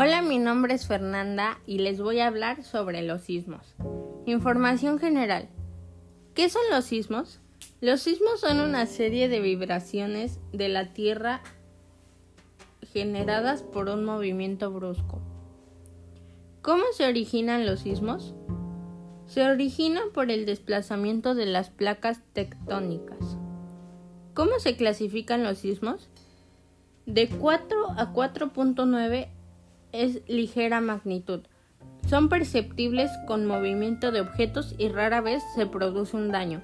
Hola, mi nombre es Fernanda y les voy a hablar sobre los sismos. Información general. ¿Qué son los sismos? Los sismos son una serie de vibraciones de la Tierra generadas por un movimiento brusco. ¿Cómo se originan los sismos? Se originan por el desplazamiento de las placas tectónicas. ¿Cómo se clasifican los sismos? De 4 a 4.9 es ligera magnitud. Son perceptibles con movimiento de objetos y rara vez se produce un daño.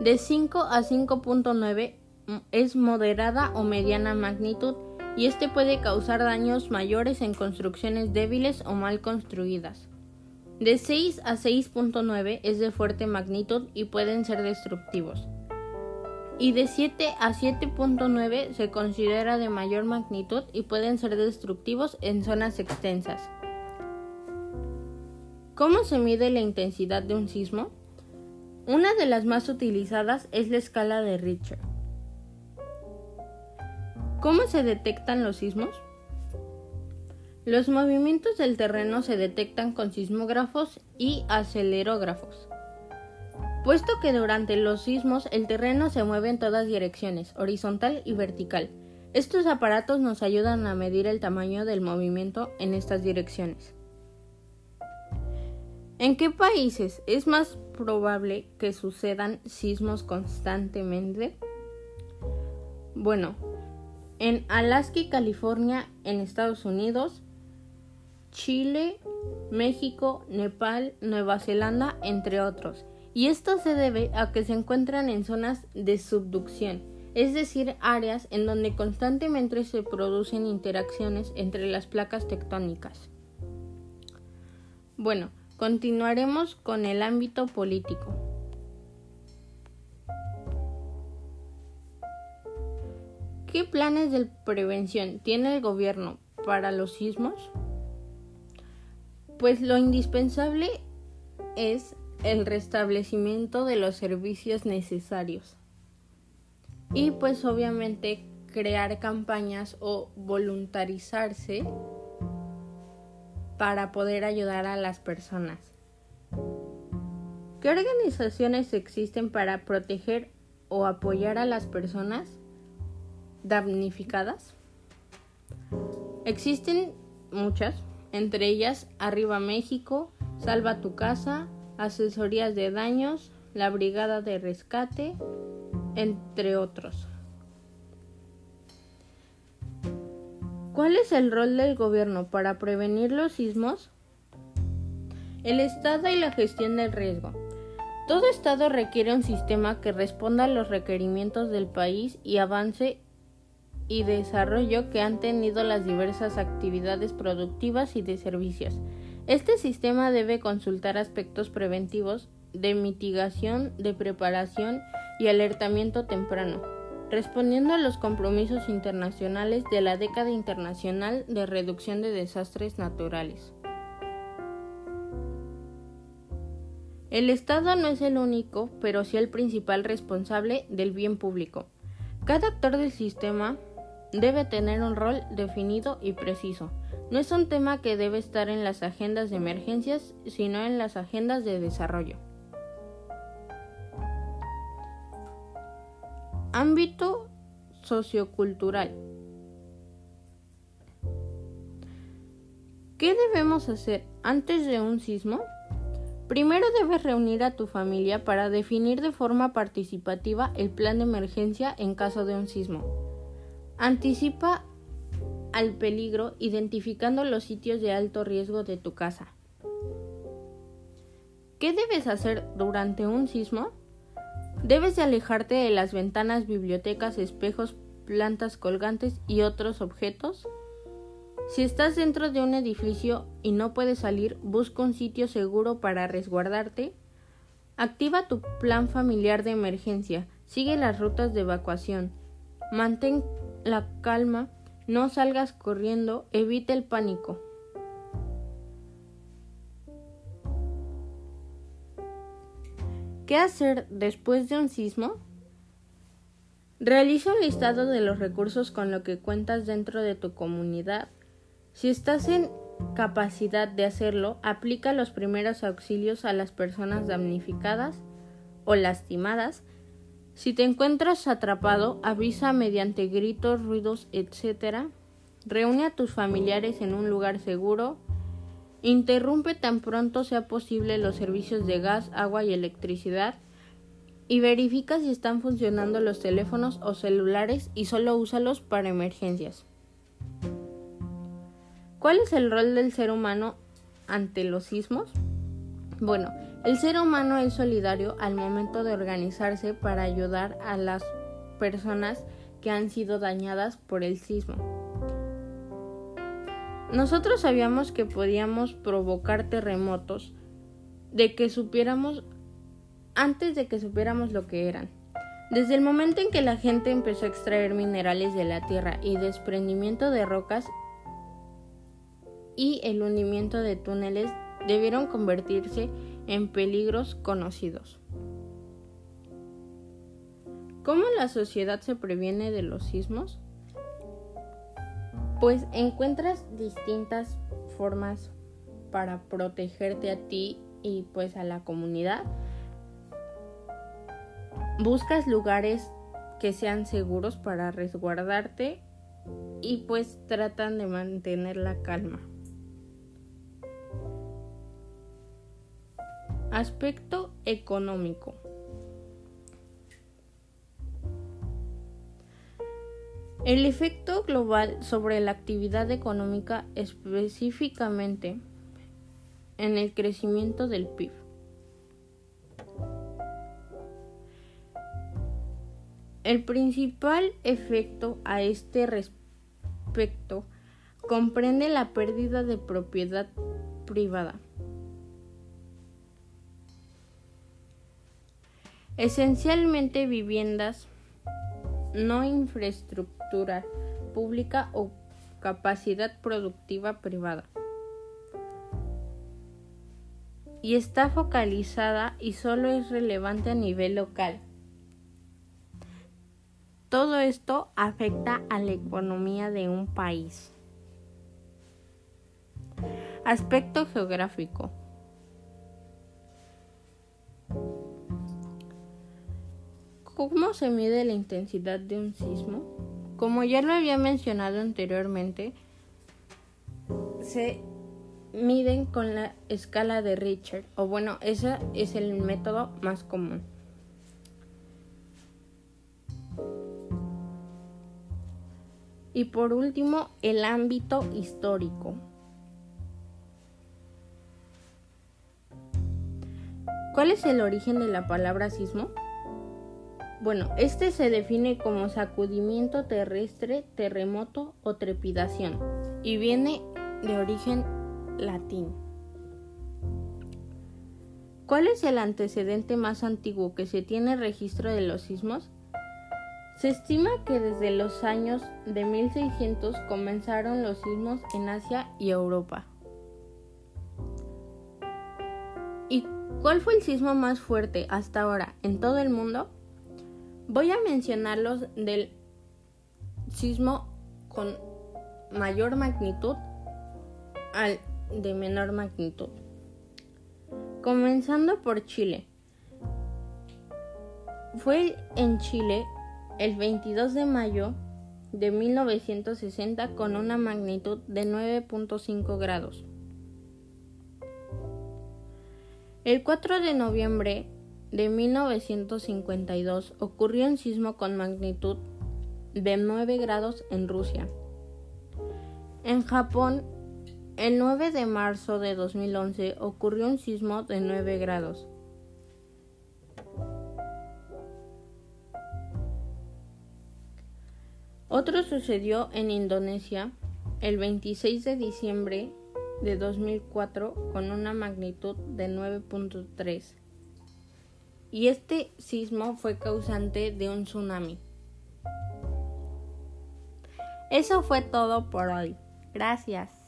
De 5 a 5.9 es moderada o mediana magnitud y este puede causar daños mayores en construcciones débiles o mal construidas. De 6 a 6.9 es de fuerte magnitud y pueden ser destructivos. Y de 7 a 7.9 se considera de mayor magnitud y pueden ser destructivos en zonas extensas. ¿Cómo se mide la intensidad de un sismo? Una de las más utilizadas es la escala de Richter. ¿Cómo se detectan los sismos? Los movimientos del terreno se detectan con sismógrafos y acelerógrafos. Puesto que durante los sismos el terreno se mueve en todas direcciones, horizontal y vertical. Estos aparatos nos ayudan a medir el tamaño del movimiento en estas direcciones. ¿En qué países es más probable que sucedan sismos constantemente? Bueno, en Alaska y California, en Estados Unidos, Chile, México, Nepal, Nueva Zelanda, entre otros. Y esto se debe a que se encuentran en zonas de subducción, es decir, áreas en donde constantemente se producen interacciones entre las placas tectónicas. Bueno, continuaremos con el ámbito político. ¿Qué planes de prevención tiene el gobierno para los sismos? Pues lo indispensable es el restablecimiento de los servicios necesarios y pues obviamente crear campañas o voluntarizarse para poder ayudar a las personas. ¿Qué organizaciones existen para proteger o apoyar a las personas damnificadas? Existen muchas, entre ellas Arriba México, Salva tu Casa, Asesorías de Daños, la Brigada de Rescate, entre otros. ¿Cuál es el rol del gobierno para prevenir los sismos? El Estado y la gestión del riesgo. Todo Estado requiere un sistema que responda a los requerimientos del país y avance y desarrollo que han tenido las diversas actividades productivas y de servicios. Este sistema debe consultar aspectos preventivos de mitigación, de preparación y alertamiento temprano, respondiendo a los compromisos internacionales de la década internacional de reducción de desastres naturales. El Estado no es el único, pero sí el principal responsable del bien público. Cada actor del sistema debe tener un rol definido y preciso. No es un tema que debe estar en las agendas de emergencias, sino en las agendas de desarrollo. Ámbito sociocultural. ¿Qué debemos hacer antes de un sismo? Primero debes reunir a tu familia para definir de forma participativa el plan de emergencia en caso de un sismo. Anticipa al peligro identificando los sitios de alto riesgo de tu casa. ¿Qué debes hacer durante un sismo? Debes de alejarte de las ventanas, bibliotecas, espejos, plantas colgantes y otros objetos. Si estás dentro de un edificio y no puedes salir, busca un sitio seguro para resguardarte. Activa tu plan familiar de emergencia. Sigue las rutas de evacuación. Mantén la calma, no salgas corriendo, evita el pánico. ¿Qué hacer después de un sismo? Realiza un listado de los recursos con lo que cuentas dentro de tu comunidad. Si estás en capacidad de hacerlo, aplica los primeros auxilios a las personas damnificadas o lastimadas. Si te encuentras atrapado, avisa mediante gritos, ruidos, etc. Reúne a tus familiares en un lugar seguro. Interrumpe tan pronto sea posible los servicios de gas, agua y electricidad. Y verifica si están funcionando los teléfonos o celulares y solo úsalos para emergencias. ¿Cuál es el rol del ser humano ante los sismos? Bueno, el ser humano es solidario al momento de organizarse para ayudar a las personas que han sido dañadas por el sismo. Nosotros sabíamos que podíamos provocar terremotos de que supiéramos antes de que supiéramos lo que eran. Desde el momento en que la gente empezó a extraer minerales de la tierra y desprendimiento de rocas y el hundimiento de túneles debieron convertirse en peligros conocidos. ¿Cómo la sociedad se previene de los sismos? Pues encuentras distintas formas para protegerte a ti y pues a la comunidad. Buscas lugares que sean seguros para resguardarte y pues tratan de mantener la calma. Aspecto económico. El efecto global sobre la actividad económica específicamente en el crecimiento del PIB. El principal efecto a este respecto comprende la pérdida de propiedad privada esencialmente viviendas, no infraestructura pública o capacidad productiva privada. Y está focalizada y solo es relevante a nivel local. Todo esto afecta a la economía de un país. Aspecto geográfico. ¿Cómo se mide la intensidad de un sismo? Como ya lo había mencionado anteriormente, se miden con la escala de Richter, o bueno, ese es el método más común. Y por último, el ámbito histórico. ¿Cuál es el origen de la palabra sismo? Bueno, este se define como sacudimiento terrestre, terremoto o trepidación y viene de origen latín. ¿Cuál es el antecedente más antiguo que se tiene registro de los sismos? Se estima que desde los años de 1600 comenzaron los sismos en Asia y Europa. ¿Y cuál fue el sismo más fuerte hasta ahora en todo el mundo? Voy a mencionar los del sismo con mayor magnitud al de menor magnitud. Comenzando por Chile. Fue en Chile el 22 de mayo de 1960 con una magnitud de 9.5 grados. El 4 de noviembre de 1952 ocurrió un sismo con magnitud de 9 grados en Rusia. En Japón, el 9 de marzo de 2011 ocurrió un sismo de 9 grados. Otro sucedió en Indonesia el 26 de diciembre de 2004 con una magnitud de 9.3 y este sismo fue causante de un tsunami. Eso fue todo por hoy. Gracias.